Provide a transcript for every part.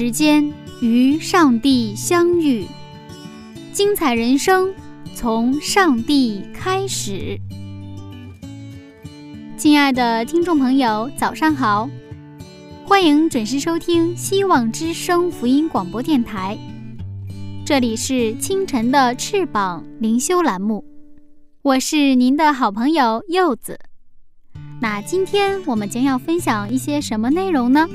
时间与上帝相遇，精彩人生从上帝开始。亲爱的听众朋友，早上好，欢迎准时收听希望之声福音广播电台。这里是清晨的翅膀灵修栏目，我是您的好朋友柚子。那今天我们将要分享一些什么内容呢？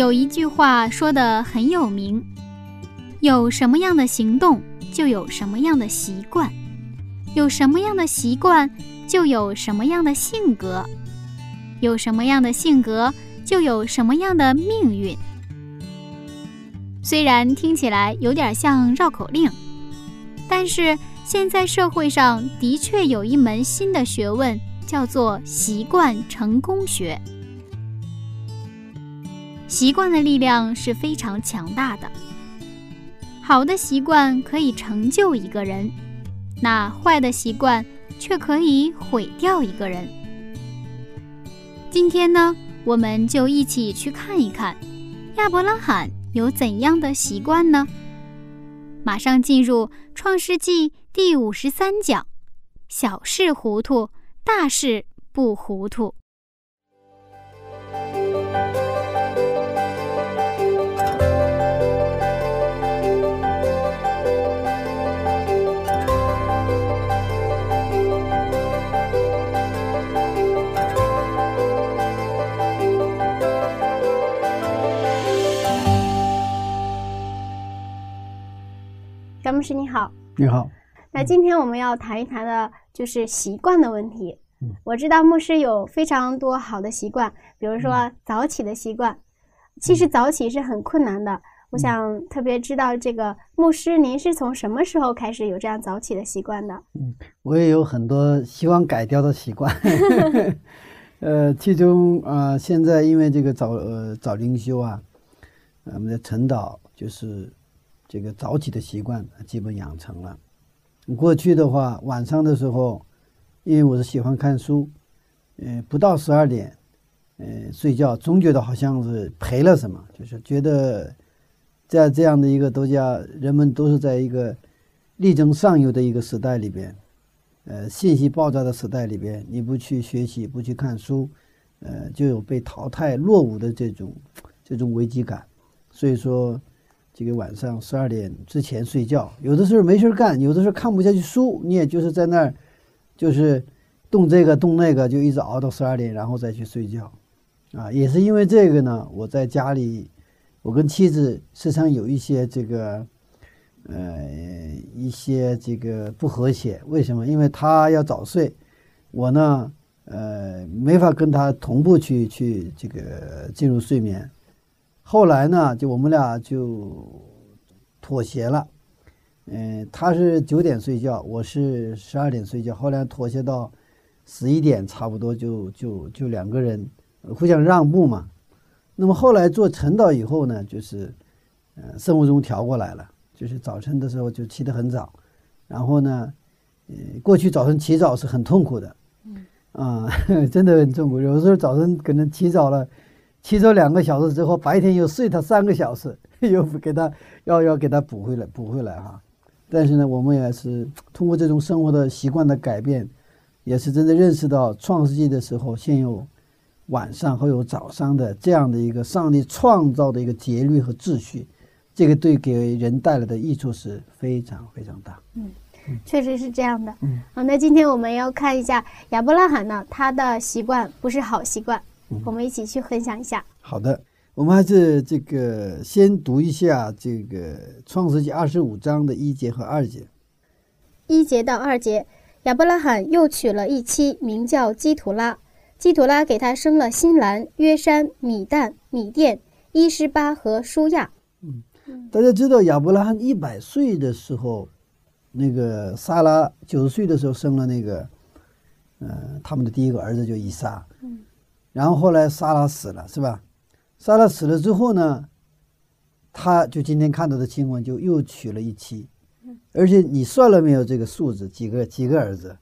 有一句话说的很有名：有什么样的行动，就有什么样的习惯；有什么样的习惯，就有什么样的性格；有什么样的性格，就有什么样的命运。虽然听起来有点像绕口令。但是现在社会上的确有一门新的学问，叫做习惯成功学。习惯的力量是非常强大的，好的习惯可以成就一个人，那坏的习惯却可以毁掉一个人。今天呢，我们就一起去看一看亚伯拉罕有怎样的习惯呢？马上进入《创世纪》第五十三讲：小事糊涂，大事不糊涂。师你好，你好。那今天我们要谈一谈的就是习惯的问题。嗯，我知道牧师有非常多好的习惯，比如说早起的习惯。其实早起是很困难的。我想特别知道这个牧师，您是从什么时候开始有这样早起的习惯的？嗯，我也有很多希望改掉的习惯。呃，其中啊，现在因为这个早呃早灵修啊，我们的晨祷就是。这个早起的习惯基本养成了。过去的话，晚上的时候，因为我是喜欢看书，嗯，不到十二点，嗯，睡觉，总觉得好像是赔了什么，就是觉得在这样的一个都叫人们都是在一个力争上游的一个时代里边，呃，信息爆炸的时代里边，你不去学习，不去看书，呃，就有被淘汰落伍的这种这种危机感，所以说。这个晚上十二点之前睡觉，有的时候没事干，有的时候看不下去书，你也就是在那儿，就是动这个动那个，就一直熬到十二点，然后再去睡觉，啊，也是因为这个呢，我在家里，我跟妻子时常有一些这个，呃，一些这个不和谐。为什么？因为他要早睡，我呢，呃，没法跟他同步去去这个进入睡眠。后来呢，就我们俩就妥协了，嗯，他是九点睡觉，我是十二点睡觉。后来妥协到十一点，差不多就就就两个人互相让步嘛。那么后来做晨祷以后呢，就是呃生物钟调过来了，就是早晨的时候就起得很早，然后呢，呃过去早晨起早是很痛苦的，嗯啊，真的很痛苦，有时候早晨可能起早了。骑走两个小时之后，白天又睡他三个小时，又给他要要给他补回来补回来哈。但是呢，我们也是通过这种生活的习惯的改变，也是真的认识到创世纪的时候，先有晚上后有早上的这样的一个上帝创造的一个节律和秩序，这个对给人带来的益处是非常非常大。嗯，确实是这样的。嗯，好，那今天我们要看一下亚伯拉罕呢，他的习惯不是好习惯。我们一起去分享一下。好的，我们还是这个先读一下这个《创世纪》二十五章的一节和二节。一节到二节，亚伯拉罕又娶了一妻，名叫基图拉。基图拉给他生了新兰、约山、米旦、米甸、伊施巴和舒亚。嗯，大家知道亚伯拉罕一百岁的时候，那个撒拉九十岁的时候生了那个，呃，他们的第一个儿子就以撒。嗯。然后后来莎拉死了，是吧？莎拉死了之后呢，他就今天看到的新闻，就又娶了一妻，而且你算了没有这个数字？几个几个儿子？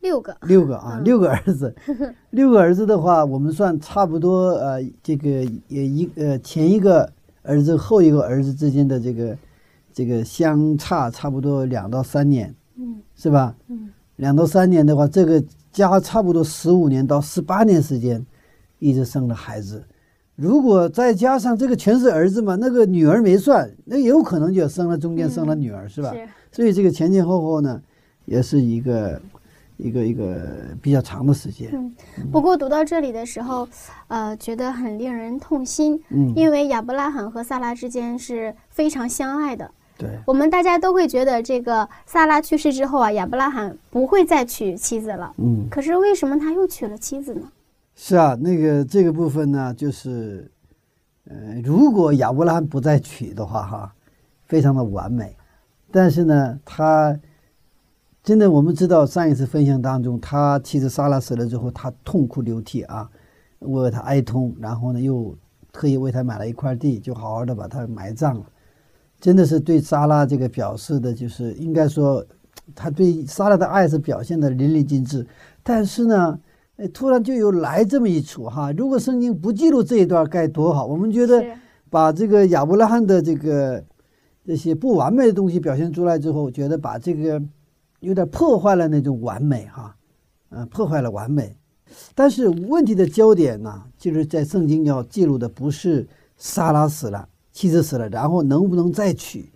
六个，六个啊，嗯六个儿子，六个儿子的话，我们算差不多呃，这个也一呃前一个儿子后一个儿子之间的这个这个相差差不多两到三年，嗯是吧？嗯两到三年的话，这个加差不多十五年到十八年时间，一直生了孩子。如果再加上这个全是儿子嘛，那个女儿没算，那有可能就生了中间生了女儿，是吧？是，所以这个前前后后呢，也是一个一个一个比较长的时间。嗯。不过读到这里的时候，呃，觉得很令人痛心，嗯，因为亚伯拉罕和萨拉之间是非常相爱的。对，我们大家都会觉得，这个萨拉去世之后啊，亚伯拉罕不会再娶妻子了。嗯，可是为什么他又娶了妻子呢？是啊，那个这个部分呢，就是，呃，如果亚伯拉罕不再娶的话，哈，非常的完美。但是呢，他真的，我们知道上一次分享当中，他妻子莎拉死了之后，他痛哭流涕啊，为他哀痛，然后呢，又特意为他买了一块地，就好好的把他埋葬了。真的是对莎拉这个表示的，就是应该说，他对莎拉的爱是表现的淋漓尽致。但是呢，突然就有来这么一出哈！如果圣经不记录这一段该多好！我们觉得把这个亚伯拉罕的这个这些不完美的东西表现出来之后，觉得把这个有点破坏了那种完美哈，啊，破坏了完美。但是问题的焦点呢，就是在圣经要记录的不是莎拉死了，妻子死了，然后能不能再娶，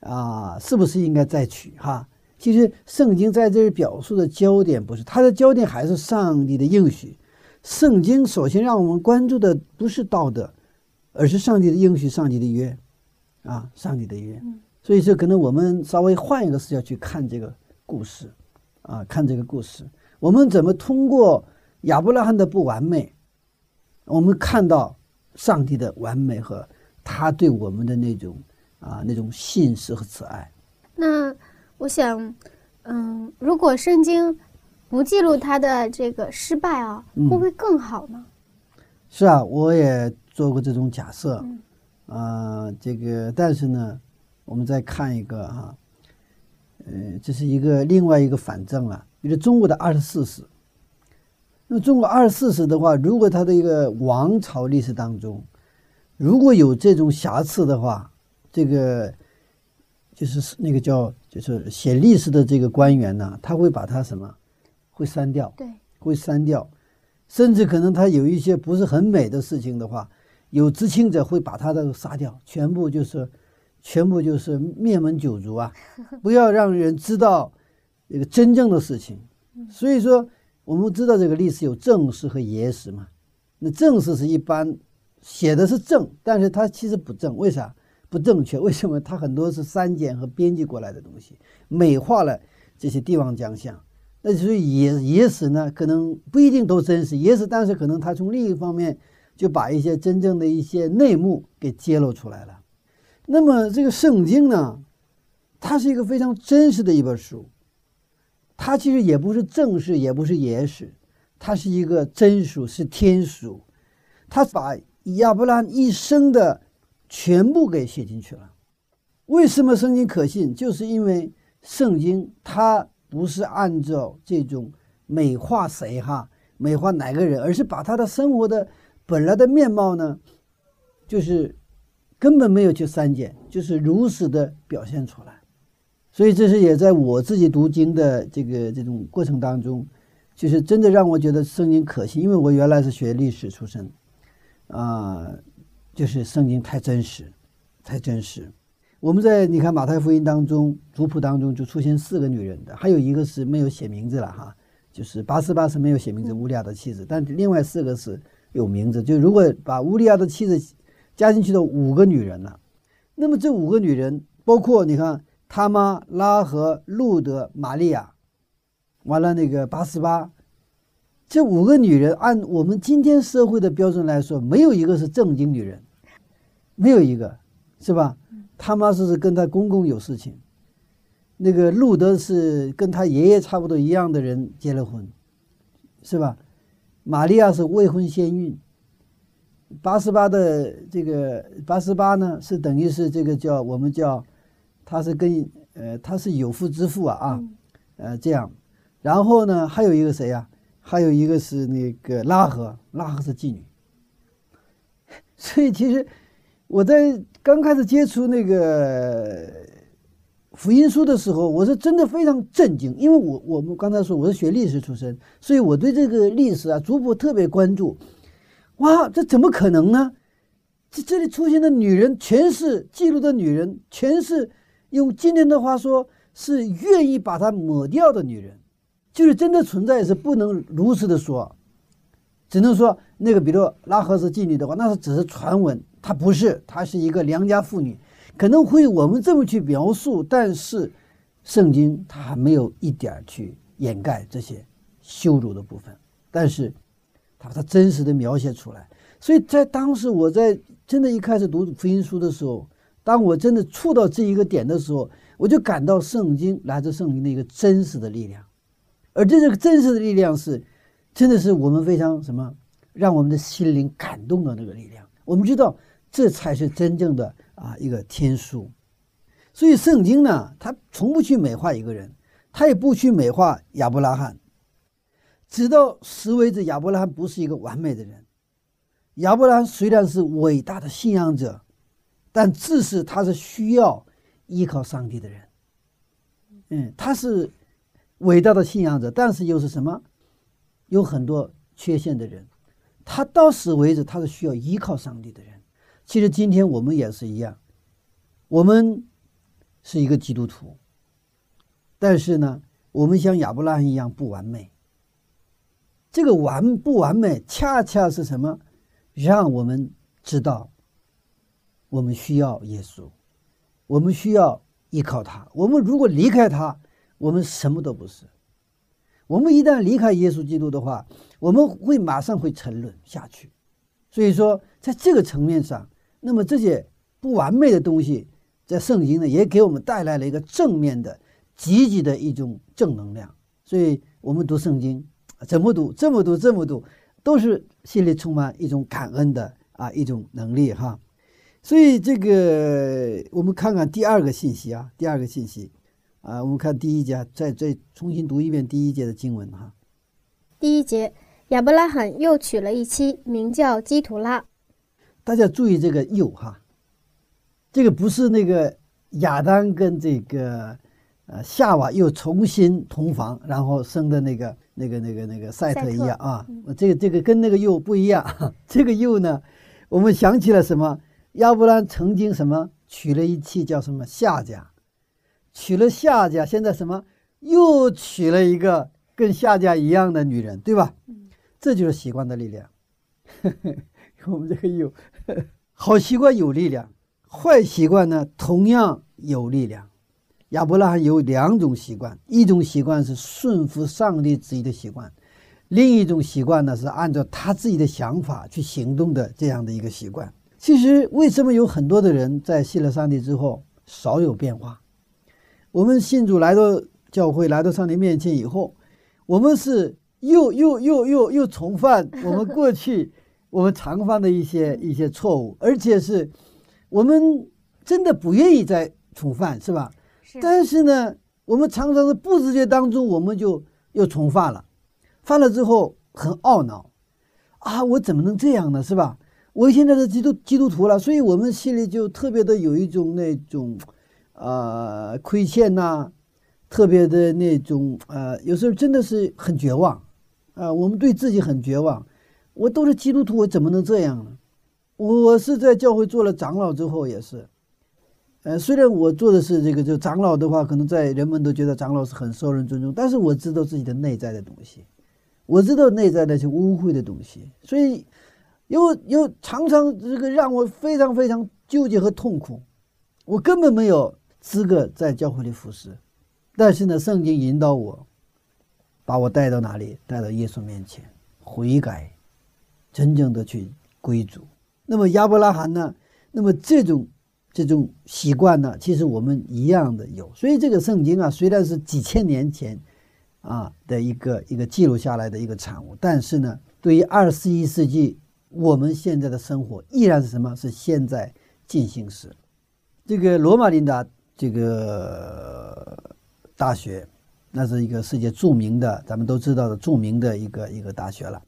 啊，是不是应该再娶哈？其实圣经在这儿表述的焦点不是，它的焦点还是上帝的应许。圣经首先让我们关注的不是道德，而是上帝的应许、上帝的约，啊，上帝的约。嗯所以说，可能我们稍微换一个视角去看这个故事，啊，看这个故事，我们怎么通过亚伯拉罕的不完美，我们看到上帝的完美和他对我们的那种啊那种信实和慈爱。那我想，嗯，如果圣经不记录他的这个失败啊，嗯会不会更好呢？是啊，我也做过这种假设，嗯啊、这个，但是呢，我们再看一个哈、呃，这是一个另外一个反证啊，就是中国的二十四史。那么中国二十四史的话，如果它的一个王朝历史当中，如果有这种瑕疵的话，这个就是那个叫就是写历史的这个官员呢，他会把它什么，会删掉。对，会删掉，甚至可能他有一些不是很美的事情的话，有知情者会把他的杀掉，全部就是，全部就是灭门九族啊！不要让人知道这个真正的事情。所以说，我们知道这个历史有正史和野史嘛。那正史是一般写的是正，但是它其实不正，为啥？不正确？为什么？它很多是删减和编辑过来的东西，美化了这些帝王将相。那所以野野史呢，可能不一定都真实，野史，但是可能他从另一方面就把一些真正的一些内幕给揭露出来了。那么这个圣经呢，它是一个非常真实的一本书，它其实也不是正史，也不是野史，它是一个真书，是天书，它把亚伯拉罕一生的全部给写进去了。为什么圣经可信？就是因为圣经它不是按照这种美化谁哈，美化哪个人，而是把他的生活的本来的面貌呢，就是根本没有去删减，就是如实的表现出来。所以这是也在我自己读经的这个这种过程当中，就是真的让我觉得圣经可信，因为我原来是学历史出身，啊、就是圣经太真实，太真实。我们在你看马太福音当中族谱当中就出现四个女人的，还有一个是没有写名字了哈，就是八十八是没有写名字乌利亚的妻子，但另外四个是有名字。就如果把乌利亚的妻子加进去的五个女人了，那么这五个女人包括你看他妈拉和路德、玛利亚，完了那个八十八，这五个女人按我们今天社会的标准来说，没有一个是正经女人，没有一个，是吧？他妈是跟他公公有事情，那个路德是跟他爷爷差不多一样的人结了婚，是吧？玛利亚是未婚先孕。八十八的这个八十八呢，是等于是这个叫我们叫，他是跟呃他是有妇之夫啊啊，嗯呃这样，然后呢，还有一个谁呀？还有一个是那个拉合，拉合是妓女。所以其实我在刚开始接触那个福音书的时候，我是真的非常震惊，因为我我们刚才说我是学历史出身，所以我对这个历史啊逐步特别关注。哇，这怎么可能呢？这这里出现的女人全是记录的女人，全是用今天的话说，是愿意把她抹掉的女人。就是真的存在是不能如实的说，只能说那个，比如拉合斯妓女的话，那是只是传闻，她不是，她是一个良家妇女，可能会我们这么去描述，但是圣经它还没有一点去掩盖这些羞辱的部分，但是他把它真实的描写出来，所以在当时我在真的一开始读福音书的时候，当我真的触到这一个点的时候，我就感到圣经来自圣经的一个真实的力量。而这个真实的力量是，真的是我们非常什么，让我们的心灵感动的那个力量。我们知道，这才是真正的啊一个天书。所以圣经呢，它从不去美化一个人，它也不去美化亚伯拉罕。直到死为止，亚伯拉罕不是一个完美的人。亚伯拉罕虽然是伟大的信仰者，但自是他是需要依靠上帝的人。嗯，他是。伟大的信仰者，但是又是什么？有很多缺陷的人，他到死为止，他是需要依靠上帝的人。其实今天我们也是一样，我们是一个基督徒，但是呢，我们像亚伯拉罕一样不完美。这个完不完美，恰恰是什么？让我们知道，我们需要耶稣，我们需要依靠他。我们如果离开他，我们什么都不是。我们一旦离开耶稣基督的话，我们会马上会沉沦下去。所以说，在这个层面上，那么这些不完美的东西，在圣经呢，也给我们带来了一个正面的、积极的一种正能量。所以，我们读圣经，怎么读，这么读，这么读，都是心里充满一种感恩的啊一种能力哈。所以，这个我们看看第二个信息啊，第二个信息。啊，我们看第一节，再再重新读一遍第一节的经文哈。第一节，亚伯拉罕又娶了一妻，名叫基图拉。大家注意这个“又”哈，这个不是那个亚当跟这个呃夏娃又重新同房，然后生的那个那个那个那个赛特一样啊。这个这个跟那个“又”不一样。这个“又”呢，我们想起了什么？亚伯拉曾经什么娶了一妻，叫什么夏家。娶了夏家，现在什么又娶了一个跟夏家一样的女人，对吧？这就是习惯的力量。我们这个有 好习惯有力量，坏习惯呢同样有力量。亚伯拉罕有两种习惯，一种习惯是顺服上帝旨意的习惯，另一种习惯呢是按照他自己的想法去行动的这样的一个习惯。其实为什么有很多的人在信了上帝之后少有变化？我们信主来到教会，来到上帝面前以后，我们是又又又又又重犯我们过去我们常犯的一些一些错误，而且是我们真的不愿意再重犯，是吧？是。但是呢，我们常常是不知觉当中，我们就又重犯了，犯了之后很懊恼，啊，我怎么能这样呢？是吧？我现在是基督基督徒了，所以我们心里就特别的有一种那种。呃，亏欠呐，特别的那种呃，有时候真的是很绝望，啊，我们对自己很绝望。我都是基督徒，我怎么能这样呢？我是在教会做了长老之后也是，呃，虽然我做的是这个，就长老的话，可能在人们都觉得长老是很受人尊重，但是我知道自己的内在的东西，我知道内在的是污秽的东西，所以又又常常这个让我非常非常纠结和痛苦，我根本没有。资格在教会里服侍，但是呢，圣经引导我，把我带到哪里？带到耶稣面前，悔改，真正的去归主。那么亚伯拉罕呢？那么这种这种习惯呢？其实我们一样的有。所以这个圣经啊，虽然是几千年前啊的一个一个记录下来的一个产物，但是呢，对于二十一世纪我们现在的生活，依然是什么？是现在进行时。这个罗马琳达。这个大学那是一个世界著名的，咱们都知道的著名的一个一个大学了。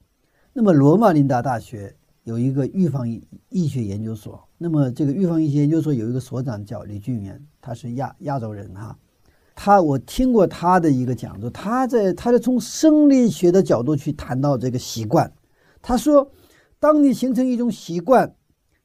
那么罗马林达大学有一个预防医学研究所，那么这个预防医学研究所有一个所长叫李俊元，他是亚亚洲人哈。他我听过他的一个讲座，他在他在从生理学的角度去谈到这个习惯。他说，当你形成一种习惯，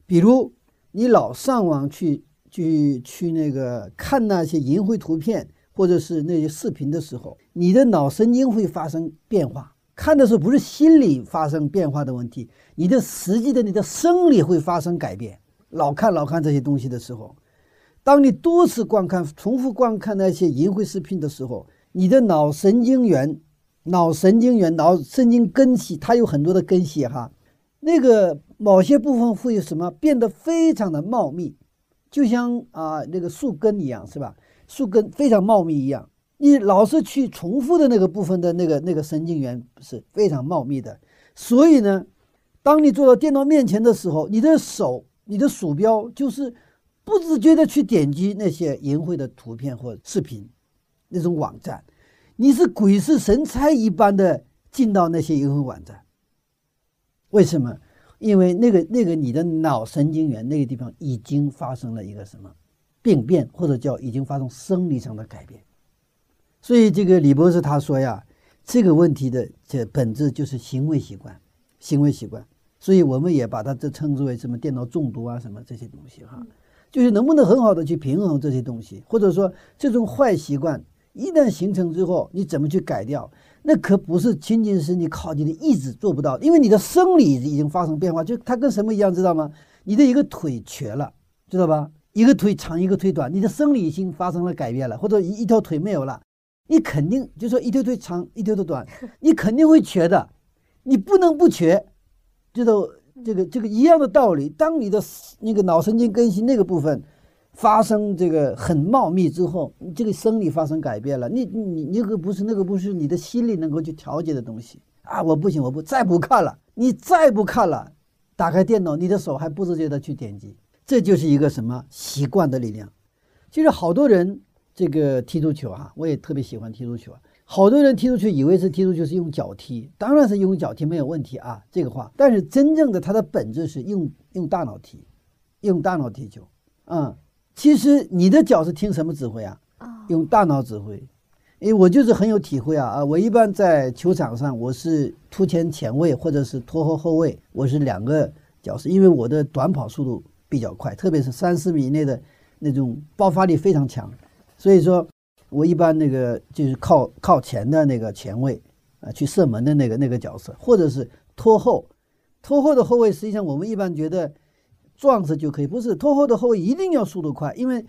比如你老上网去去去那个看那些淫秽图片或者是那些视频的时候，你的脑神经会发生变化。看的时候不是心理发生变化的问题，你的实际的你的生理会发生改变。老看老看这些东西的时候。当你多次观看、重复观看那些淫秽视频的时候，你的脑神经元、脑神经元、脑神经根系，它有很多的根系哈，那个某些部分会有什么变得非常的茂密，就像啊那个树根一样，是吧？树根非常茂密一样，你老是去重复的那个部分的那个那个神经元是非常茂密的，所以呢，当你坐到电脑面前的时候，你的手、你的鼠标就是。不自觉的去点击那些淫秽的图片或视频，那种网站，你是鬼使神差一般的进到那些淫秽网站。为什么？因为那个那个你的脑神经元那个地方已经发生了一个什么病变，或者叫已经发生生理上的改变。所以这个李博士他说呀，这个问题的这本质就是行为习惯，行为习惯。所以我们也把它这称之为什么电脑中毒啊什么这些东西哈。就是能不能很好的去平衡这些东西，或者说这种坏习惯一旦形成之后，你怎么去改掉？那可不是仅仅是你靠你的意志做不到，因为你的生理已经发生变化。就它跟什么一样，知道吗？你的一个腿瘸了，知道吧？一个腿长，一个腿短，你的生理已经发生了改变了，或者一一条腿没有了，你肯定就说一条腿长，一条腿短，你肯定会瘸的，你不能不瘸，知道。这个这个一样的道理，当你的那个脑神经根系那个部分发生这个很茂密之后，你这个生理发生改变了，你你你个不是那个不是你的心理能够去调节的东西啊！我不行，我不再不看了，你再不看了，打开电脑，你的手还不自觉的去点击，这就是一个什么习惯的力量。其实好多人这个踢足球啊，我也特别喜欢踢足球啊。好多人踢出去，以为是踢出去是用脚踢，当然是用脚踢没有问题啊，这个话。但是真正的它的本质是用用大脑踢，用大脑踢球。嗯，其实你的脚是听什么指挥啊？用大脑指挥。因为我就是很有体会啊啊！我一般在球场上，我是突前前卫或者是拖后后卫，我是两个角色，因为我的短跑速度比较快，特别是三十米以内的那种爆发力非常强，所以说。我一般那个就是靠靠前的那个前卫啊，去射门的那个那个角色，或者是拖后，拖后的后卫，实际上我们一般觉得撞死就可以，不是拖后的后卫一定要速度快，因为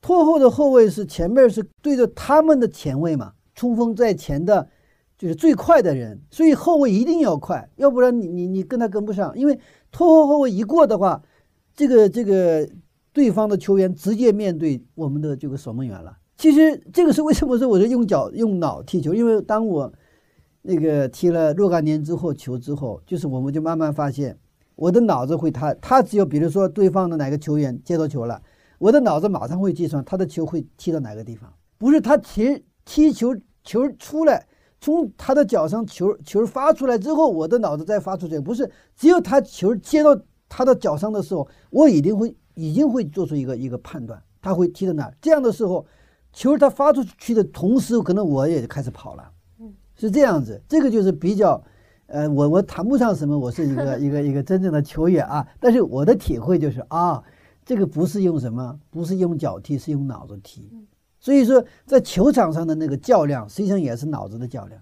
拖后的后卫是前面是对着他们的前卫嘛，冲锋在前的，就是最快的人，所以后卫一定要快，要不然你你你跟他跟不上，因为拖后后卫一过的话，这个这个对方的球员直接面对我们的这个守门员了。其实这个是为什么说我是用脚用脑踢球？因为当我那个踢了若干年之后球之后，就是我们就慢慢发现，我的脑子会他他只有比如说对方的哪个球员接到球了，我的脑子马上会计算他的球会踢到哪个地方，不是他踢踢球球出来，从他的脚上球球发出来之后，我的脑子再发出去，不是只有他球接到他的脚上的时候，我一定会已经会做出一个一个判断，他会踢到哪，这样的时候。球他发出去的同时，可能我也开始跑了，是这样子。这个就是比较，呃，我我谈不上什么，我是一个 一个一个真正的球员啊。但是我的体会就是啊，这个不是用什么，不是用脚踢，是用脑子踢。所以说，在球场上的那个较量，实际上也是脑子的较量。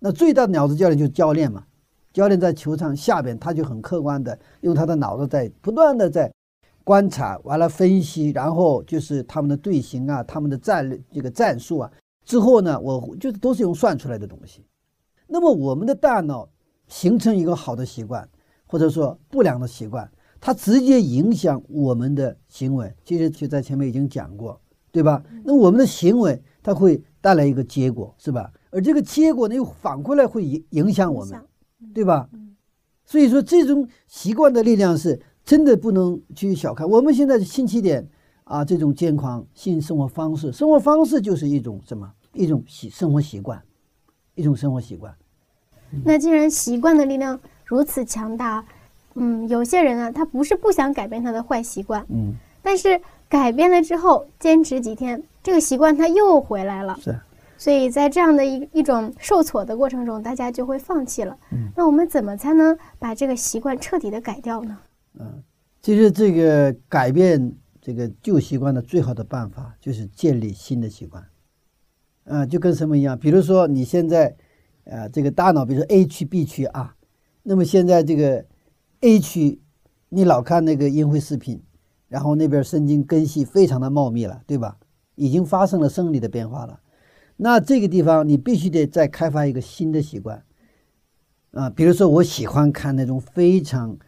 那最大的脑子较量就是教练嘛。教练在球场下边，他就很客观的用他的脑子在不断的在。观察完了，分析，然后就是他们的队形啊，他们的战略这个战术啊，之后呢，我就是都是用算出来的东西。那么我们的大脑形成一个好的习惯，或者说不良的习惯，它直接影响我们的行为。其实就在前面已经讲过，对吧？那我们的行为它会带来一个结果，是吧？而这个结果呢，又反过来会影影响我们，对吧？所以说，这种习惯的力量是。真的不能去小看我们现在的新起点啊！这种健康性生活方式，生活方式就是一种什么？一种习生活习惯，一种生活习惯。那既然习惯的力量如此强大，嗯，有些人啊，他不是不想改变他的坏习惯，嗯，但是改变了之后，坚持几天，这个习惯他又回来了。是。所以在这样的一一种受挫的过程中，大家就会放弃了。嗯。那我们怎么才能把这个习惯彻底的改掉呢？嗯，其实这个改变这个旧习惯的最好的办法就是建立新的习惯。啊，就跟什么一样？比如说你现在，呃，这个大脑，比如说 A 区、B 区啊，那么现在这个 A 区，你老看那个淫秽视频，然后那边神经根系非常的茂密了，对吧？已经发生了生理的变化了。那这个地方你必须得再开发一个新的习惯。啊，比如说我喜欢看那种非常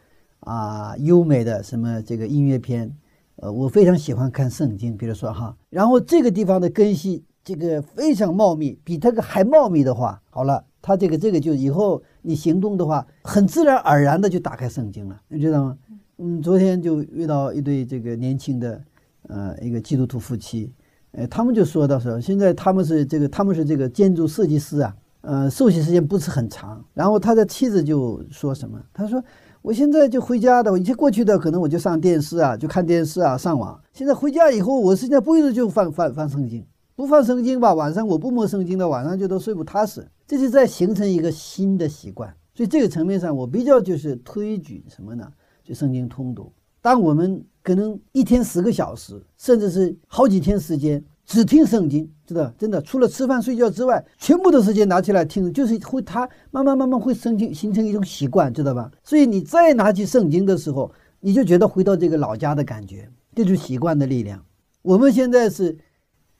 啊优美的什么这个音乐片，呃，我非常喜欢看圣经，比如说哈，然后这个地方的根系。这个非常茂密，比这个还茂密的话，好了，他这个这个就以后你行动的话，很自然而然的就打开圣经了，你知道吗？嗯，昨天就遇到一对这个年轻的，呃，一个基督徒夫妻，呃，他们就说到说，现在他们是这个他们是这个建筑设计师啊，呃，受洗时间不是很长，然后他的妻子就说什么？他说我现在就回家的，我以前过去的可能我就上电视啊，就看电视啊，上网，现在回家以后，我现在不一直就翻翻翻圣经。不放圣经吧，晚上我不摸圣经的，晚上就都睡不踏实。这是在形成一个新的习惯，所以这个层面上，我比较就是推举什么呢？就圣经通读。当我们可能一天十个小时，甚至是好几天时间只听圣经，知道真的，除了吃饭睡觉之外，全部的时间拿起来听，就是会它慢慢慢慢会生成形成一种习惯，知道吧？所以你再拿起圣经的时候，你就觉得回到这个老家的感觉，这就是习惯的力量。我们现在是。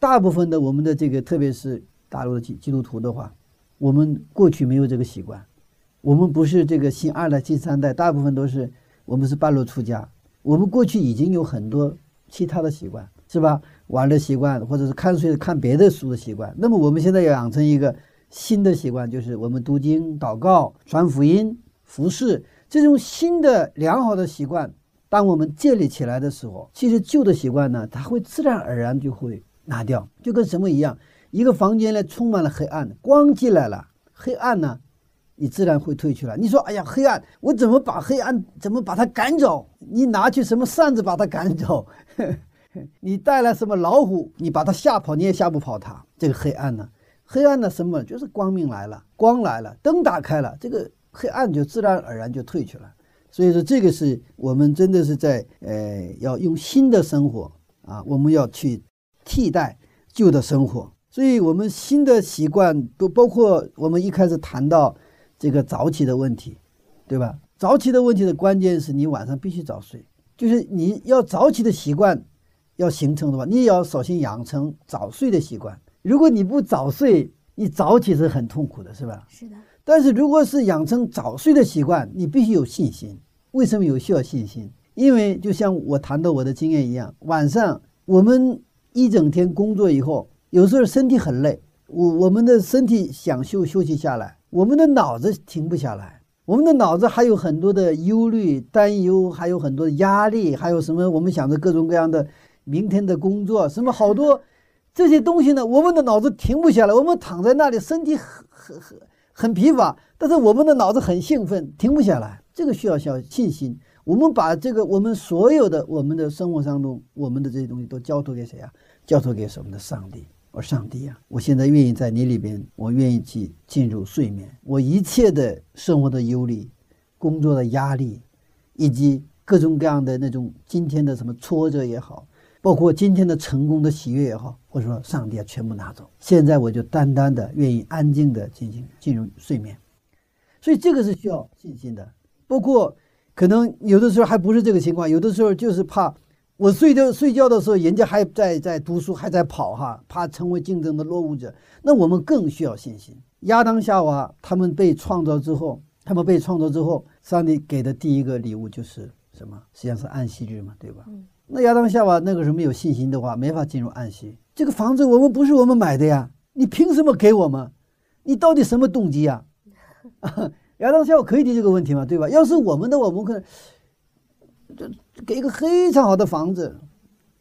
大部分的我们的这个，特别是大陆的基基督徒的话，我们过去没有这个习惯，我们不是这个新二代、新三代，大部分都是我们是半路出家。我们过去已经有很多其他的习惯，是吧？玩的习惯，或者是看书、看别的书的习惯。那么我们现在要养成一个新的习惯，就是我们读经、祷告、传福音、服侍这种新的良好的习惯。当我们建立起来的时候，其实旧的习惯呢，它会自然而然就会。拿掉就跟什么一样，一个房间呢充满了黑暗，光进来了，黑暗呢，你自然会退去了。你说，哎呀，黑暗，我怎么把黑暗怎么把它赶走？你拿去什么扇子把它赶走？你带来什么老虎，你把它吓跑，你也吓不跑它。这个黑暗呢，黑暗的什么？就是光明来了，光来了，灯打开了，这个黑暗就自然而然就退去了。所以说，这个是我们真的是在呃，要用新的生活啊，我们要去。替代旧的生活，所以我们新的习惯都包括我们一开始谈到这个早起的问题，对吧？早起的问题的关键是你晚上必须早睡，就是你要早起的习惯要形成的话，你也要首先养成早睡的习惯。如果你不早睡，你早起是很痛苦的，是吧？是的。但是如果是养成早睡的习惯，你必须有信心。为什么有需要信心？因为就像我谈到我的经验一样，晚上我们。一整天工作以后，有时候身体很累，我我们的身体想休休息下来，我们的脑子停不下来，我们的脑子还有很多的忧虑、担忧，还有很多的压力，还有什么？我们想着各种各样的明天的工作，什么好多这些东西呢？我们的脑子停不下来，我们躺在那里，身体很很很很疲乏，但是我们的脑子很兴奋，停不下来。这个需要小信心。我们把这个我们所有的我们的生活当中，我们的这些东西都交托给谁啊？交托给我们的上帝，我上帝啊！我现在愿意在你里边，我愿意去进入睡眠。我一切的生活的忧虑、工作的压力，以及各种各样的那种今天的什么挫折也好，包括今天的成功的喜悦也好，或者说上帝啊，全部拿走。现在我就单单的愿意安静的进行进入睡眠。所以这个是需要信心的。包括可能有的时候还不是这个情况，有的时候就是怕。我睡觉睡觉的时候，人家还在在读书，还在跑哈，怕成为竞争的落伍者。那我们更需要信心。亚当夏娃他们被创造之后，他们被创造之后，上帝给的第一个礼物就是什么？实际上是安息日嘛，对吧？那亚当夏娃那个时候没有信心的话，没法进入安息。这个房子我们不是我们买的呀，你凭什么给我们？你到底什么动机呀？亚当夏娃可以提这个问题吗？对吧？要是我们的，我们可能。就给一个非常好的房子，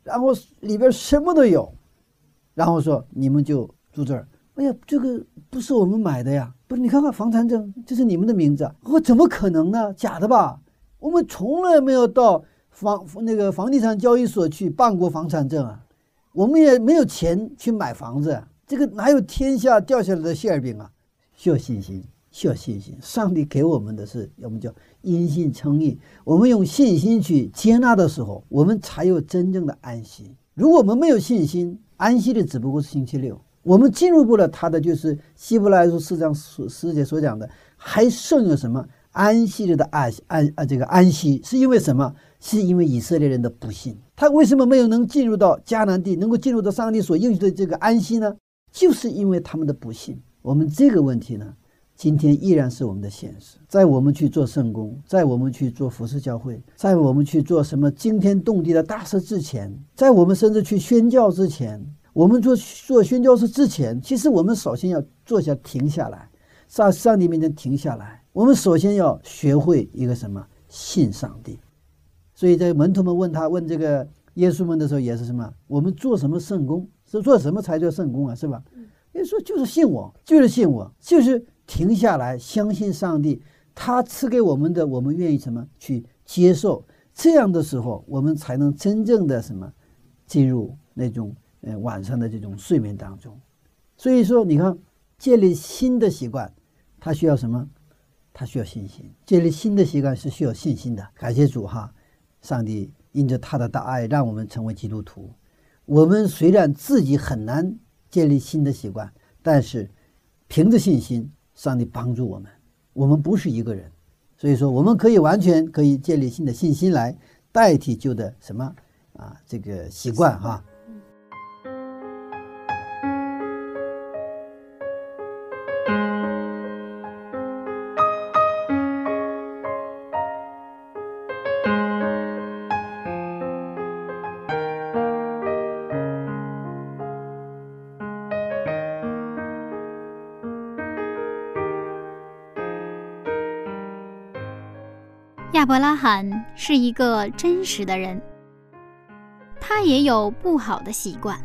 然后里边什么都有，然后说你们就住这儿，哎呀，这个不是我们买的呀，不是你看看房产证，这是你们的名字。我怎么可能呢？假的吧？我们从来没有到房那个房地产交易所去办过房产证啊，我们也没有钱去买房子。这个哪有天下掉下来的馅饼啊？需要信心，需要信心。上帝给我们的是，我们叫因信称义。我们用信心去接纳的时候，我们才有真正的安息。如果我们没有信心，安息的只不过是星期六。我们进入不了他的，就是希伯来书四章所师姐所讲的，还剩有什么安息的安安啊？这个安息是因为什么？是因为以色列人的不信。他为什么没有能进入到迦南地，能够进入到上帝所应许的这个安息呢？就是因为他们的不信，我们这个问题呢，今天依然是我们的现实。在我们去做圣功，在我们去做服饰教会，在我们去做什么惊天动地的大事之前，在我们甚至去宣教之前，我们做做宣教事之前，其实我们首先要坐下停下来，在上帝面前停下来。我们首先要学会一个什么？信上帝。所以在门徒们问他问这个耶稣们的时候，也是什么？我们做什么圣功？是做什么才叫圣功啊？是吧？耶稣就是信我，就是信我，就是停下来相信上帝，他赐给我们的，我们愿意什么去接受？这样的时候，我们才能真正的什么进入那种呃晚上的这种睡眠当中。所以说，你看建立新的习惯，它需要什么？它需要信心。建立新的习惯是需要信心的。感谢主哈，上帝因着他的大爱，让我们成为基督徒。我们虽然自己很难建立新的习惯，但是凭着信心，上帝帮助我们。我们不是一个人，所以说我们可以完全可以建立新的信心来代替旧的什么啊这个习惯哈。伯拉罕是一个真实的人，他也有不好的习惯，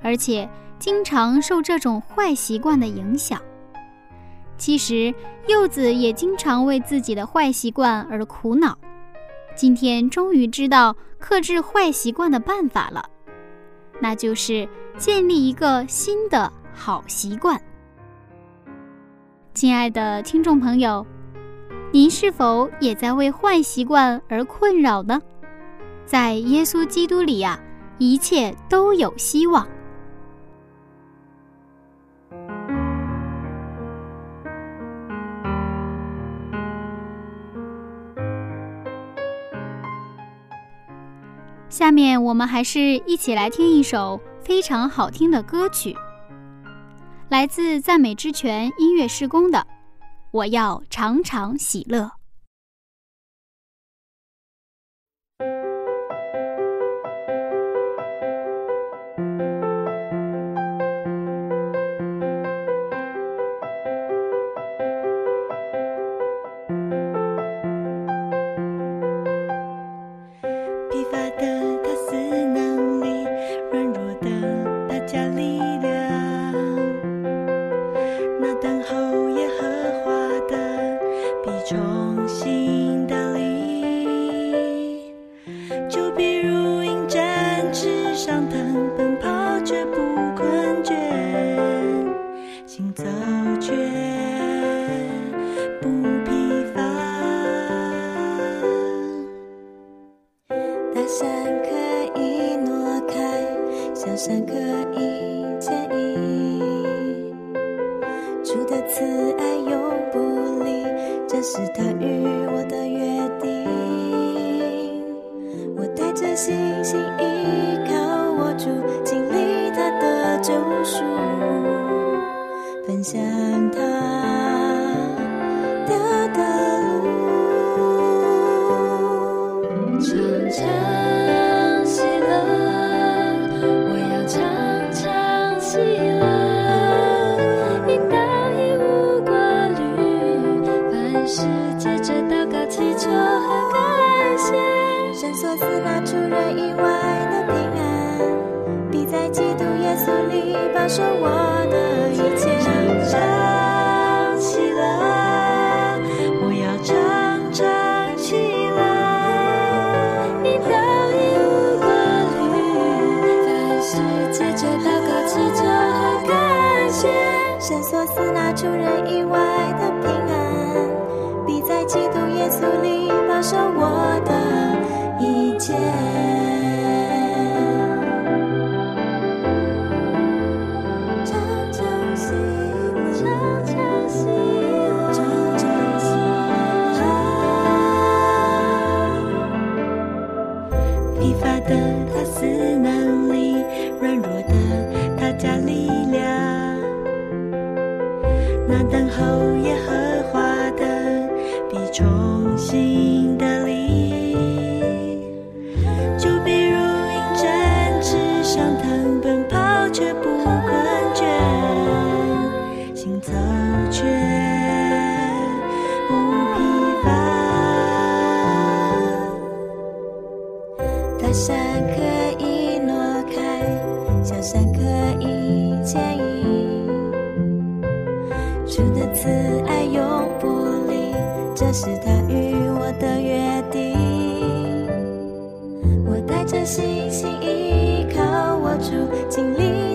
而且经常受这种坏习惯的影响。其实柚子也经常为自己的坏习惯而苦恼。今天终于知道克制坏习惯的办法了，那就是建立一个新的好习惯。亲爱的听众朋友。您是否也在为坏习惯而困扰呢？在耶稣基督里呀，一切都有希望。下面我们还是一起来听一首非常好听的歌曲，来自赞美之泉音乐施工的。我要常常喜乐。星星依靠我住保我的一切，我要起来，我要唱唱起来。你早已无顾虑，凡事解着祷告祈求和感谢，闪烁似那出人意外的平安，比在基督耶稣里保守我的一切。主的慈爱永不离，这是他与我的约定。我带着信心依靠，握住，尽力。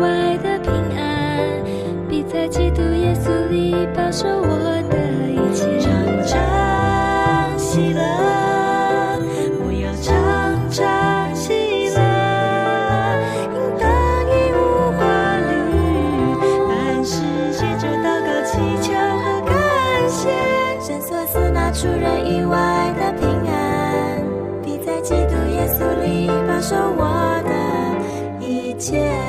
外的平安，必在基督耶稣里保守我的一切。成长喜乐，不要成长喜乐，应当已无挂虑。凡事借着祷告祈求和感谢，神所死那出人意外的平安，必在基督耶稣里保守我的一切。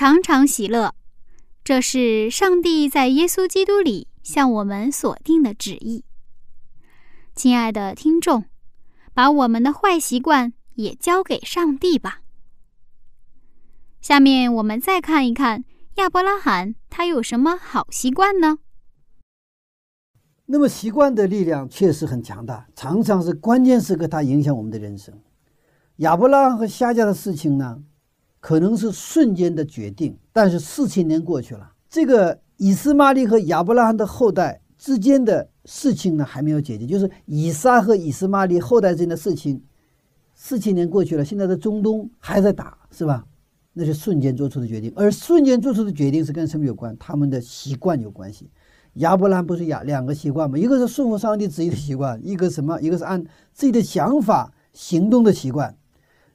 常常喜乐这是上帝在耶稣基督里向我们所定的旨意。亲爱的听众，把我们的坏习惯也交给上帝吧。下面我们再看一看亚伯拉罕，他有什么好习惯呢？那么习惯的力量确实很强大，常常是关键时刻它影响我们的人生。亚伯拉罕和夏家的事情呢？可能是瞬间的决定，但是四千年过去了，这个以斯玛利和亚伯拉罕的后代之间的事情呢还没有解决，就是以撒和以斯玛利后代之间的事情，四千年过去了，现在的中东还在打，是吧？那是瞬间做出的决定，而瞬间做出的决定是跟什么有关？他们的习惯有关系。亚伯拉罕不是亚两个习惯吗？一个是顺服上帝旨意的习惯，一个什么？一个是按自己的想法行动的习惯。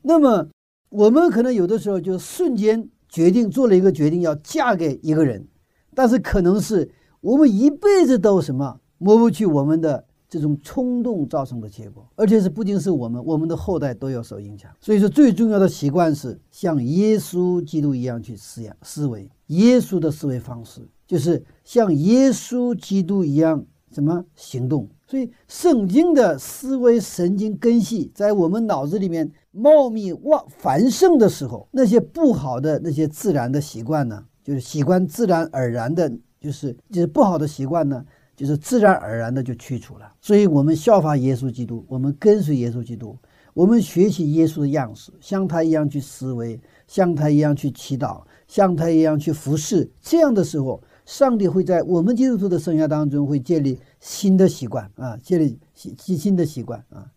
那么。我们可能有的时候就瞬间决定做了一个决定，要嫁给一个人，但是可能是我们一辈子都什么抹不去我们的这种冲动造成的结果，而且是不仅是我们，我们的后代都要受影响。所以说，最重要的习惯是像耶稣基督一样去思想思维，耶稣的思维方式就是像耶稣基督一样什么行动。所以，圣经的思维神经根系在我们脑子里面。茂密旺繁盛的时候，那些不好的那些自然的习惯呢，就是习惯自然而然的，就是就是不好的习惯呢，就是自然而然的就去除了。所以，我们效法耶稣基督，我们跟随耶稣基督，我们学习耶稣的样式，像他一样去思维，像他一样去祈祷，像他一样去服侍。这样的时候，上帝会在我们基督徒的生涯当中会建立新的习惯啊，建立新新的习惯啊。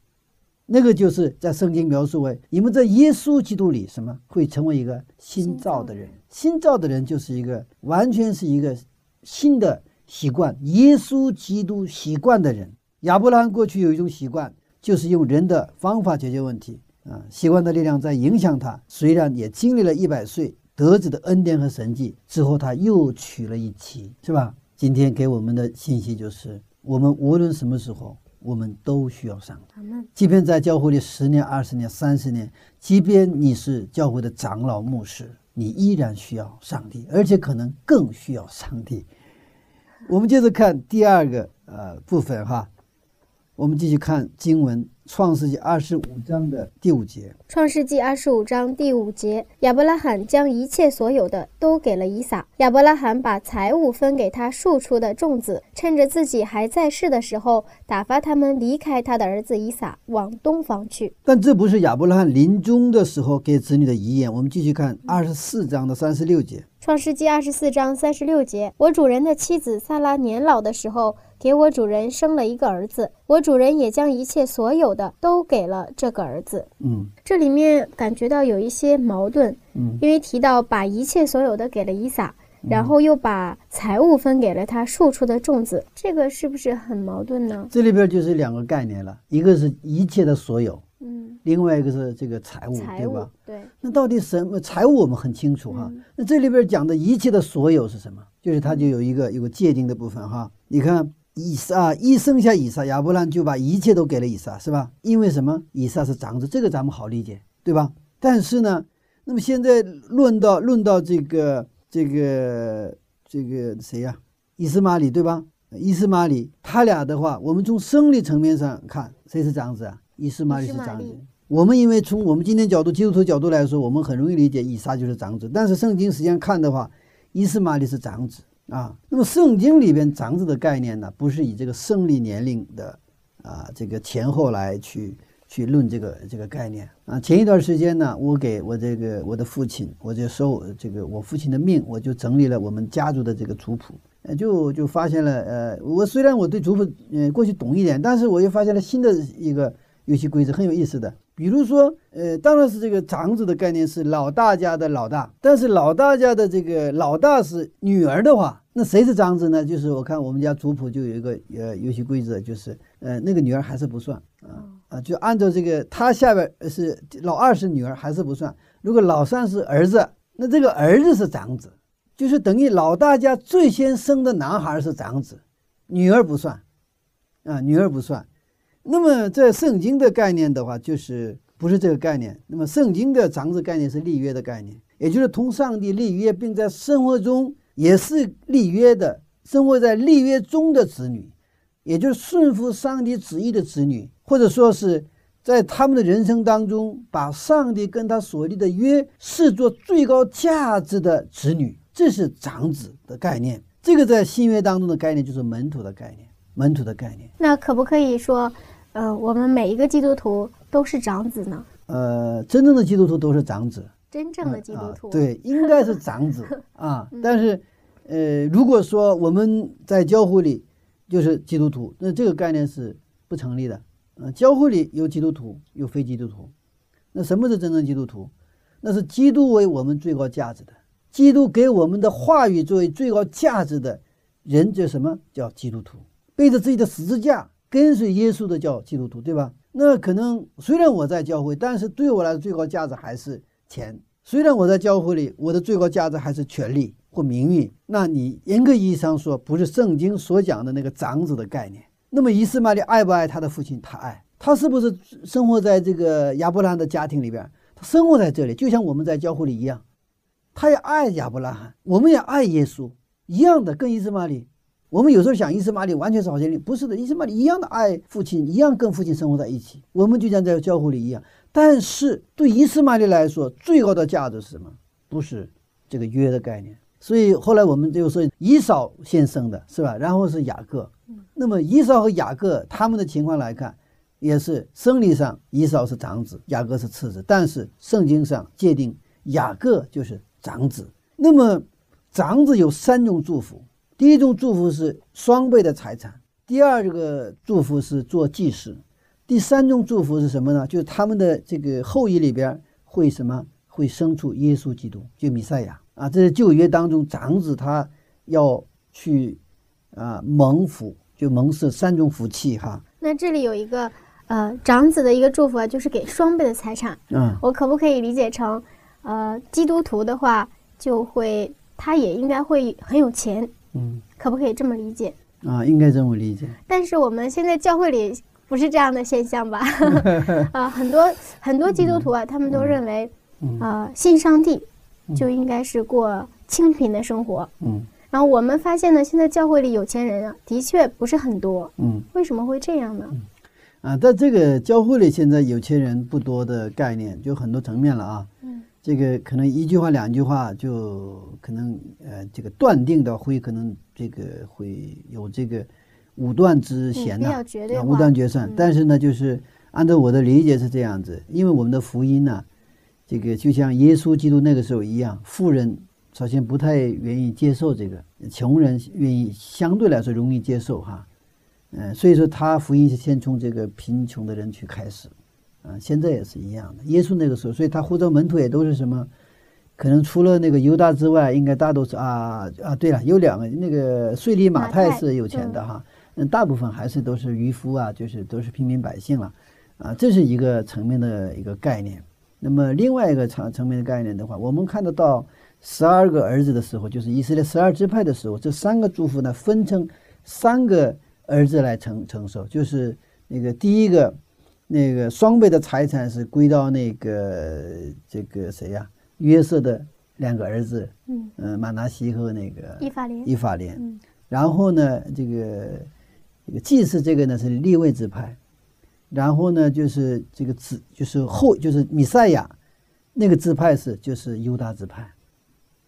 那个就是在圣经描述为你们在耶稣基督里什么会成为一个新造的人，新造的人就是一个完全是一个新的习惯，耶稣基督习惯的人。亚伯拉罕过去有一种习惯，就是用人的方法解决问题啊，习惯的力量在影响他。虽然也经历了一百岁得子的恩典和神迹之后，他又娶了一妻，是吧？今天给我们的信息就是，我们无论什么时候。我们都需要上帝，即便在教会里十年、二十年、三十年，即便你是教会的长老、牧师，你依然需要上帝，而且可能更需要上帝。我们接着看第二个呃部分哈，我们继续看经文《创世纪》二十五章的第五节。创世纪二十五章第五节，亚伯拉罕将一切所有的都给了以撒。亚伯拉罕把财物分给他庶出的众子，趁着自己还在世的时候，打发他们离开他的儿子以撒，往东方去。但这不是亚伯拉罕临终的时候给子女的遗言。我们继续看二十四章的三十六节。创世纪二十四章三十六节，我主人的妻子萨拉年老的时候，给我主人生了一个儿子，我主人也将一切所有的都给了这个儿子。嗯这里面感觉到有一些矛盾，嗯因为提到把一切所有的给了以撒，然后又把财物分给了他庶出的众子，这个是不是很矛盾呢？这里边就是两个概念了，一个是一切的所有，嗯，另外一个是这个财物，财物对吧？对，那到底什么财物我们很清楚哈。嗯那这里边讲的一切的所有是什么？就是它就有一个有个界定的部分哈。你看以撒一生下以撒，亚伯兰就把一切都给了以撒，是吧？因为什么？以撒是长子，这个咱们好理解，对吧？但是呢，那么现在论到论到这个这个这个谁呀、以斯玛里对吧？伊斯玛里他俩的话，我们从生理层面上看，谁是长子啊？伊斯玛里是长子。我们因为从我们今天角度，基督徒角度来说，我们很容易理解以撒就是长子。但是圣经实际上看的话，伊斯玛里是长子啊。那么圣经里边长子的概念呢，不是以这个生理年龄的啊这个前后来去去论这个这个概念啊。前一段时间呢，我给我这个我的父亲，我就收这个我父亲的命，我就整理了我们家族的这个族谱。就就发现了，呃，我虽然我对族谱，呃，过去懂一点，但是我又发现了新的一个游戏规则，很有意思的。比如说，呃，当然是这个长子的概念是老大家的老大，但是老大家的这个老大是女儿的话，那谁是长子呢？就是我看我们家族谱就有一个呃游戏规则，就是呃那个女儿还是不算啊啊，就按照这个他下边是老二是女儿还是不算，如果老三是儿子，那这个儿子是长子。就是等于老大家最先生的男孩是长子，女儿不算，啊，女儿不算。那么在圣经的概念的话，就是不是这个概念。那么圣经的长子概念是立约的概念，也就是同上帝立约，并在生活中也是立约的，生活在立约中的子女，也就是顺服上帝旨意的子女，或者说是在他们的人生当中，把上帝跟他所立的约视作最高价值的子女。这是长子的概念，这个在新约当中的概念就是门徒的概念，门徒的概念。那可不可以说，呃，我们每一个基督徒都是长子呢？呃，真正的基督徒都是长子，真正的基督啊徒，对，应该是长子 啊。但是，呃，如果说我们在教会里就是基督徒，那这个概念是不成立的。呃，教会里有基督徒，有非基督徒。那什么是真正基督徒？那是基督为我们最高价值的。基督给我们的话语作为最高价值的人，叫什么叫基督徒？背着自己的十字架跟随耶稣的叫基督徒，对吧？那可能虽然我在教会，但是对我来说最高价值还是钱。虽然我在教会里，我的最高价值还是权力或名誉。那你严格意义上说，不是圣经所讲的那个长子的概念。那么以斯玛利爱不爱他的父亲？他爱。他是不是生活在这个亚伯拉罕的家庭里边？他生活在这里，就像我们在教会里一样。他也爱亚伯拉罕，我们也爱耶稣，一样的，跟伊斯玛里。我们有时候想伊斯玛里完全是好兄弟，不是的，伊斯玛里一样的爱父亲，一样跟父亲生活在一起。我们就像在教会里一样。但是对伊斯玛里来说，最高的价值是什么？不是这个约的概念。所以后来我们就说以扫先生的是吧？然后是雅各。那么以扫和雅各他们的情况来看，也是生理上以扫是长子，雅各是次子，但是圣经上界定雅各就是长子。那么长子有三种祝福，第一种祝福是双倍的财产，第二个祝福是做祭司，第三种祝福是什么呢？就是他们的这个后裔里边会什么？会生出耶稣基督，就弥赛亚啊！这是旧约当中长子他要去啊蒙福，就蒙是三种福气哈。那这里有一个呃长子的一个祝福啊，就是给双倍的财产。嗯，我可不可以理解成，呃，基督徒的话就会他也应该会很有钱，嗯可不可以这么理解？啊，应该这么理解。但是我们现在教会里不是这样的现象吧？啊、很多很多基督徒啊，他们都认为，啊呃，信上帝就应该是过清贫的生活。嗯然后我们发现呢，现在教会里有钱人啊，的确不是很多。嗯为什么会这样呢？啊，在这个教会里，现在有钱人不多的概念就很多层面了啊。嗯，这个可能一句话两句话就可能呃这个断定的会可能这个会有这个武断之嫌呐、武断决算。嗯但是呢，就是按照我的理解是这样子，因为我们的福音呢、这个就像耶稣基督那个时候一样，富人首先不太愿意接受这个，穷人愿意相对来说容易接受哈。嗯，所以说他福音是先从这个贫穷的人去开始，啊，现在也是一样的。耶稣那个时候，所以他呼召门徒也都是什么，可能除了那个犹大之外，应该大多数啊啊，对了，有两个那个税吏马太是有钱的哈，嗯，大部分还是都是渔夫啊，就是都是平民百姓了，啊，这是一个层面的一个概念。那么另外一个层层面的概念的话，我们看得到十二个儿子的时候，就是以色列十二支派的时候，这三个祝福呢分成三个儿子来承承受，就是那个第一个那个双倍的财产是归到那个这个谁呀、约瑟的两个儿子，嗯，呃、马拿西和那个伊法莲。以法莲。嗯然后呢，这个这个祭祀这个呢是立位支派，然后呢就是这个子就是后就是米赛亚那个支派是就是犹大支派，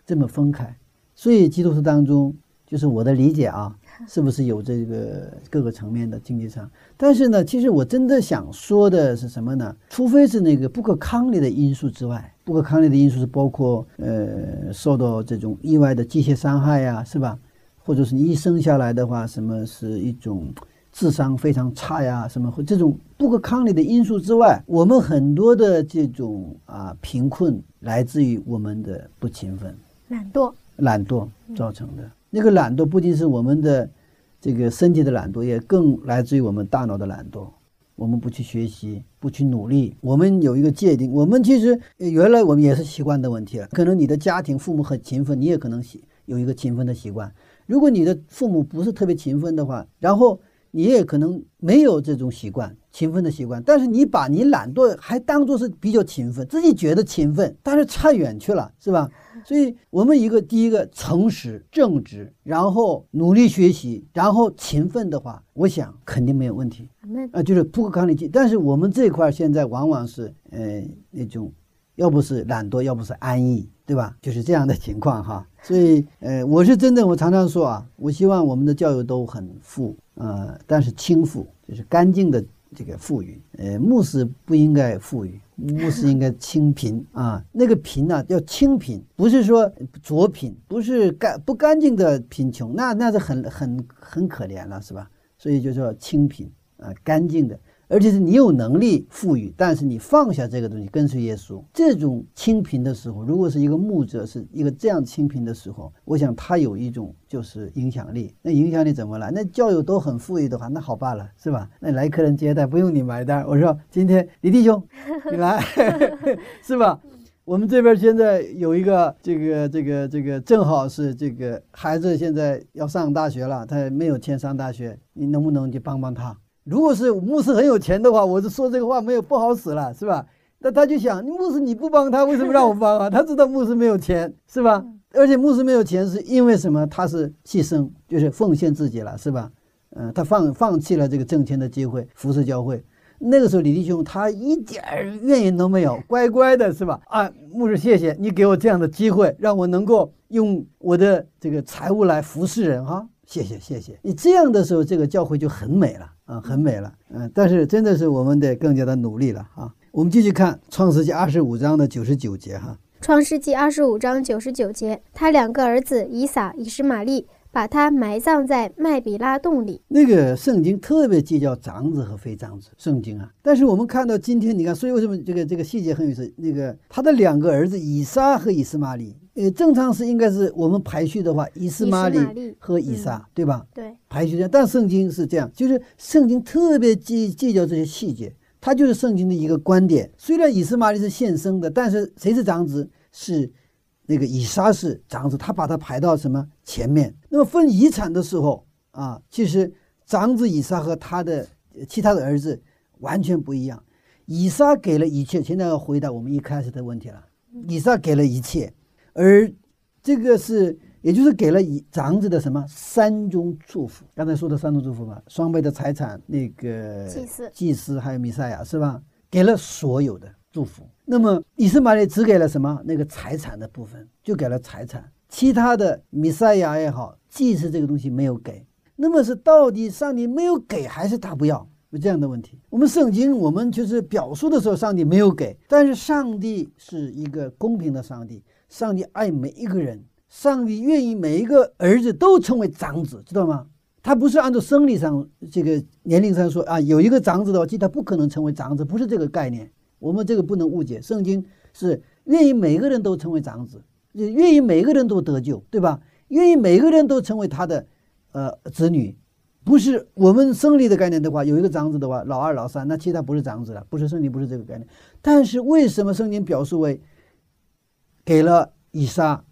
这么分开。所以基督徒当中，就是我的理解啊，是不是有这个各个层面的经济上？但是呢，其实我真的想说的是什么呢？除非是那个不可抗力的因素之外，不可抗力的因素是包括呃受到这种意外的机械伤害呀、是吧？或者是你一生下来的话，什么是一种智商非常差呀，什么这种不可抗力的因素之外，我们很多的这种啊贫困来自于我们的不勤奋、懒惰。懒惰造成的。那个懒惰不仅是我们的这个身体的懒惰，也更来自于我们大脑的懒惰。我们不去学习，不去努力，我们有一个界定。我们其实原来我们也是习惯的问题了。可能你的家庭父母很勤奋，你也可能习有一个勤奋的习惯。如果你的父母不是特别勤奋的话，然后你也可能没有这种习惯，勤奋的习惯。但是你把你懒惰还当做是比较勤奋，自己觉得勤奋，但是差远去了，是吧？所以我们一个第一个诚实正直，然后努力学习，然后勤奋的话，我想肯定没有问题。啊，就是不可抗力。但是我们这一块现在往往是呃那种，要不是懒惰，要不是安逸，对吧？就是这样的情况哈。所以呃，我是真的，我常常说啊，我希望我们的教育都很富，呃，但是轻富，就是干净的这个富裕。呃，牧师不应该富裕，牧师应该清贫啊。那个贫呢、叫清贫，不是说浊贫，不是干不干净的贫穷，那那是很很很可怜了，是吧？所以就说清贫啊，干净的，而且是你有能力富裕，但是你放下这个东西跟随耶稣，这种清贫的时候，如果是一个牧者是一个这样清贫的时候，我想他有一种就是影响力。那影响力怎么了？那教友都很富裕的话，那好办了，是吧？那来客人接待不用你买单，我说今天李弟兄，你来，是吧？我们这边现在有一个这个这个这个，正好是这个孩子现在要上大学了，他没有钱上大学，你能不能去帮帮他？如果是牧师很有钱的话，我就说这个话没有不好使了，是吧？那他就想，牧师你不帮他，为什么让我帮啊？他知道牧师没有钱，是吧？而且牧师没有钱是因为什么？他是牺牲，就是奉献自己了，是吧？嗯、他放放弃了这个挣钱的机会，服侍教会。那个时候，李弟兄他一点儿怨言都没有，乖乖的是吧？啊，牧师，谢谢你给我这样的机会，让我能够用我的这个财物来服侍人哈。谢谢，谢谢你这样的时候，这个教会就很美了啊，很美了。嗯，但是真的是我们得更加的努力了啊。我们继续看《创世纪》二十五章的九十九节哈。创世纪二十五章九十九节，他两个儿子以撒、以实玛利把他埋葬在麦比拉洞里。那个圣经特别计较长子和非长子，圣经啊。但是我们看到今天，你看，所以为什么这个这个细节很有意思？那个他的两个儿子以撒和以斯玛利，呃，正常是应该是我们排序的话，以斯玛利和以撒，对吧？对，排序这样，但圣经是这样，就是圣经特别计计较这些细节，它就是圣经的一个观点。虽然以斯玛利是现生的，但是谁是长子？是那个以撒是长子，他把他排到什么前面？那么分遗产的时候啊，其实长子以撒和他的呃其他的儿子完全不一样。以撒给了一切，现在要回答我们一开始的问题了。以撒给了一切，而这个是，也就是给了以长子的什么三种祝福？刚才说的三种祝福嘛，双倍的财产，那个祭司祭司还有弥赛亚是吧？给了所有的祝福。那么以斯玛利只给了什么？那个财产的部分，就给了财产，其他的弥赛亚也好，祭司这个东西没有给。那么是到底上帝没有给，还是他不要？有这样的问题。我们圣经我们就是表述的时候，上帝没有给，但是上帝是一个公平的上帝，上帝爱每一个人，上帝愿意每一个儿子都成为长子，知道吗？他不是按照生理上这个年龄上说啊，有一个长子的话，其实他不可能成为长子，不是这个概念。我们这个不能误解，圣经是愿意每个人都成为长子，也愿意每个人都得救，对吧？愿意每个人都成为他的呃子女。不是我们生理的概念的话，有一个长子的话，老二、老三，那其他不是长子了，不是圣经，不是这个概念。但是为什么圣经表述为给了以撒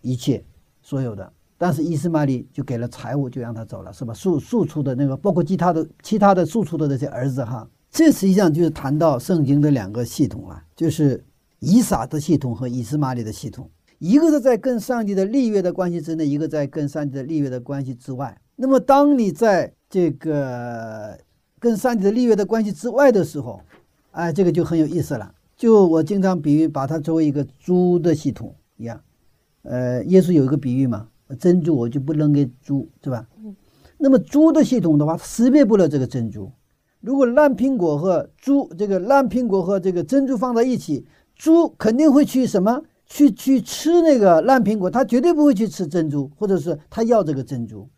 一切所有的，但是伊斯玛利就给了财物，就让他走了，是吧？庶庶出的那个，包括其他的其他的庶出的那些儿子哈，这实际上就是谈到圣经的两个系统啊，就是以撒的系统和以斯玛利的系统，一个是在跟上帝的立约的关系之内，一个在跟上帝的立约的关系之外。那么，当你在这个跟上帝的立约的关系之外的时候，哎，这个就很有意思了。就我经常比喻，把它作为一个猪的系统一样。呃，耶稣有一个比喻嘛，珍珠我就不扔给猪，是吧？那么猪的系统的话，识别不了这个珍珠。如果烂苹果和猪这个烂苹果和这个珍珠放在一起，猪肯定会去什么？去去吃那个烂苹果，它绝对不会去吃珍珠，或者是它要这个珍珠。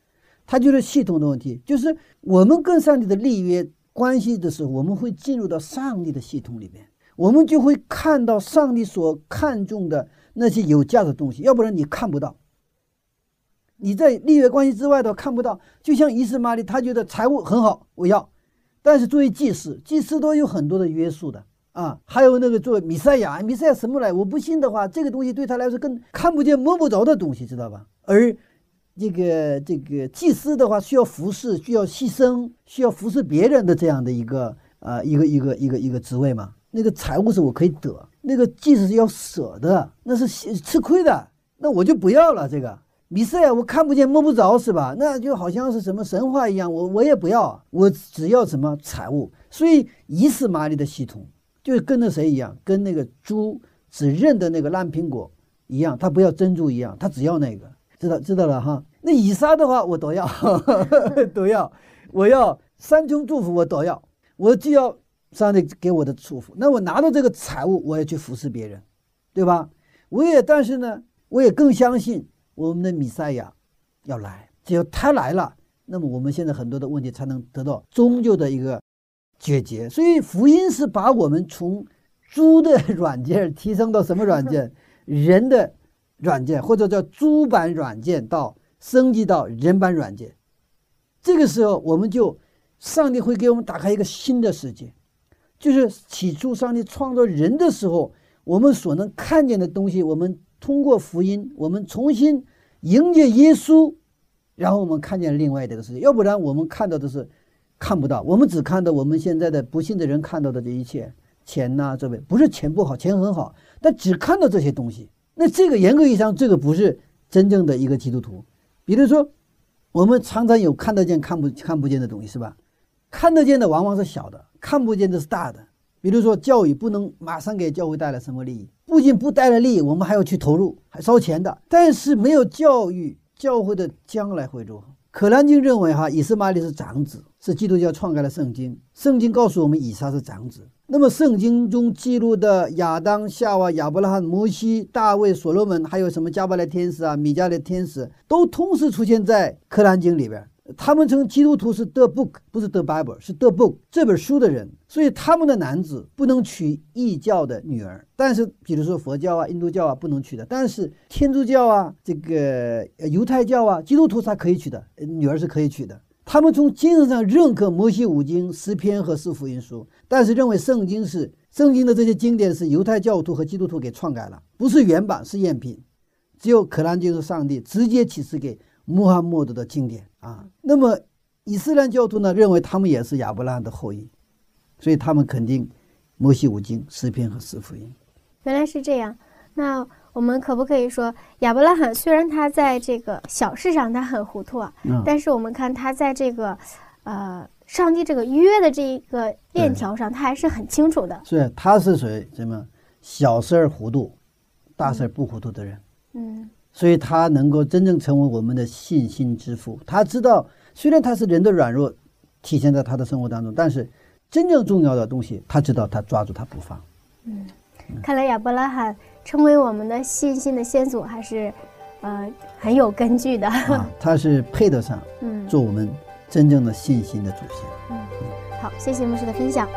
它就是系统的问题，就是我们跟上帝的立约关系的时候，我们会进入到上帝的系统里面，我们就会看到上帝所看重的那些有价的东西，要不然你看不到。你在立约关系之外的看不到，就像伊斯玛利，他觉得财务很好，我要，但是作为祭司，祭司都有很多的约束的啊，还有那个作为弥赛亚，弥赛亚什么来？我不信的话，这个东西对他来说更看不见摸不着的东西，知道吧？而这个这个祭司的话，需要服侍，需要牺牲，需要服侍别人的这样的一个啊一个一个一个一个职位嘛。那个财物是我可以得，那个祭司是要舍的，那是吃亏的，那我就不要了。这个米赛亚我看不见摸不着是吧？那就好像是什么神话一样，我我也不要，我只要什么财物。所以伊斯玛利的系统就跟着谁一样，跟那个猪只认的那个烂苹果一样，他不要珍珠一样，他只要那个，知道知道了哈。那以撒的话，我都要，都要，我要三重祝福，我都要，我就要上帝给我的祝福。那我拿到这个财物，我也去服侍别人，对吧？我也，但是呢，我也更相信我们的米赛亚要来，只有他来了，那么我们现在很多的问题才能得到终究的一个解决。所以福音是把我们从猪的软件提升到什么软件？人的软件，或者叫猪版软件到。升级到人版软件，这个时候我们就，上帝会给我们打开一个新的世界，就是起初上帝创造人的时候，我们所能看见的东西，我们通过福音，我们重新迎接耶稣，然后我们看见另外这个世界。要不然我们看到的是看不到，我们只看到我们现在的不幸的人看到的这一切，钱呐，这位不是钱不好，钱很好，但只看到这些东西，那这个严格意义上，这个不是真正的一个基督徒。比如说，我们常常有看得见、看不看不见的东西，是吧？看得见的往往是小的，看不见的是大的。比如说，教育不能马上给教会带来什么利益，不仅不带来利益，我们还要去投入，还烧钱的。但是没有教育，教会的将来会如何？可兰经认为，哈，以斯玛利是长子，是基督教创盖的圣经。圣经告诉我们，以撒是长子。那么，圣经中记录的亚当、夏娃、亚伯拉罕、摩西、大卫、所罗门，还有什么加百列天使啊、米迦勒天使，都同时出现在《可兰经》里边。他们称基督徒是 The Book，不是 The Bible，是 The Book 这本书的人。所以，他们的男子不能娶异教的女儿。但是，比如说佛教啊、印度教啊，不能娶的。但是，天主教啊、这个犹太教啊，基督徒他可以娶的，女儿是可以娶的。他们从精神上认可摩西五经、诗篇和四福音书，但是认为圣经是圣经的这些经典是犹太教徒和基督徒给篡改了，不是原版，是赝品。只有可兰经是上帝直接启示给穆罕默德的经典啊。那么伊斯兰教徒呢，认为他们也是亚伯拉罕的后裔，所以他们肯定摩西五经、诗篇和四福音。原来是这样。那我们可不可以说，亚伯拉罕虽然他在这个小事上他很糊涂啊，嗯，但是我们看他在这个，呃，上帝这个约的这一个链条上，他还是很清楚的。是他是属于什么小事儿糊涂，大事儿不糊涂的人，嗯所以他能够真正成为我们的信心之父。他知道，虽然他是人的软弱体现在他的生活当中，但是真正重要的东西，他知道他抓住他不放。嗯，看来亚伯拉罕成为我们的信心的先祖，还是呃很有根据的。啊，他是配得上嗯，做我们真正的信心的祖先。嗯好，谢谢牧师的分享。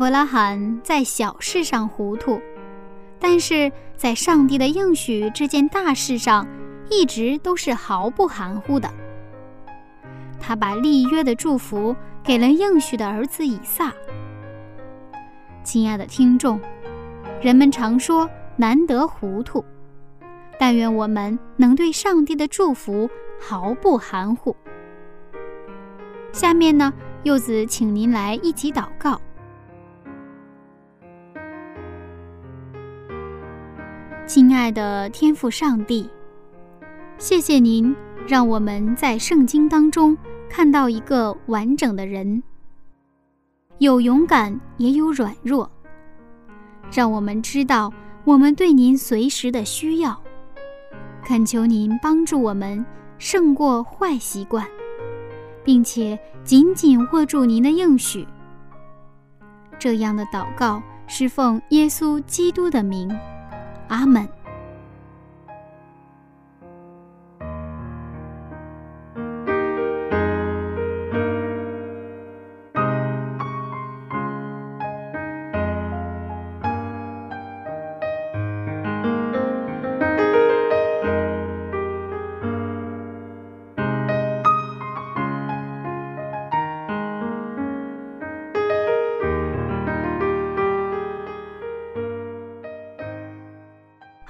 伯拉罕在小事上糊涂，但是在上帝的应许这件大事上，一直都是毫不含糊的。他把立约的祝福给了应许的儿子以撒。亲爱的听众，人们常说难得糊涂，但愿我们能对上帝的祝福毫不含糊。下面呢，柚子请您来一起祷告。亲爱的天父上帝，谢谢您让我们在圣经当中看到一个完整的人，有勇敢也有软弱，让我们知道我们对您随时的需要。恳求您帮助我们胜过坏习惯，并且紧紧握住您的应许。这样的祷告是奉耶稣基督的名。阿门。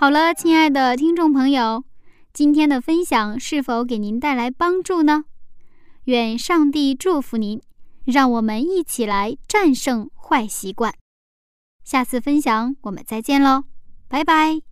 好了，亲爱的听众朋友，今天的分享是否给您带来帮助呢？愿上帝祝福您，让我们一起来战胜坏习惯。下次分享我们再见喽，拜拜。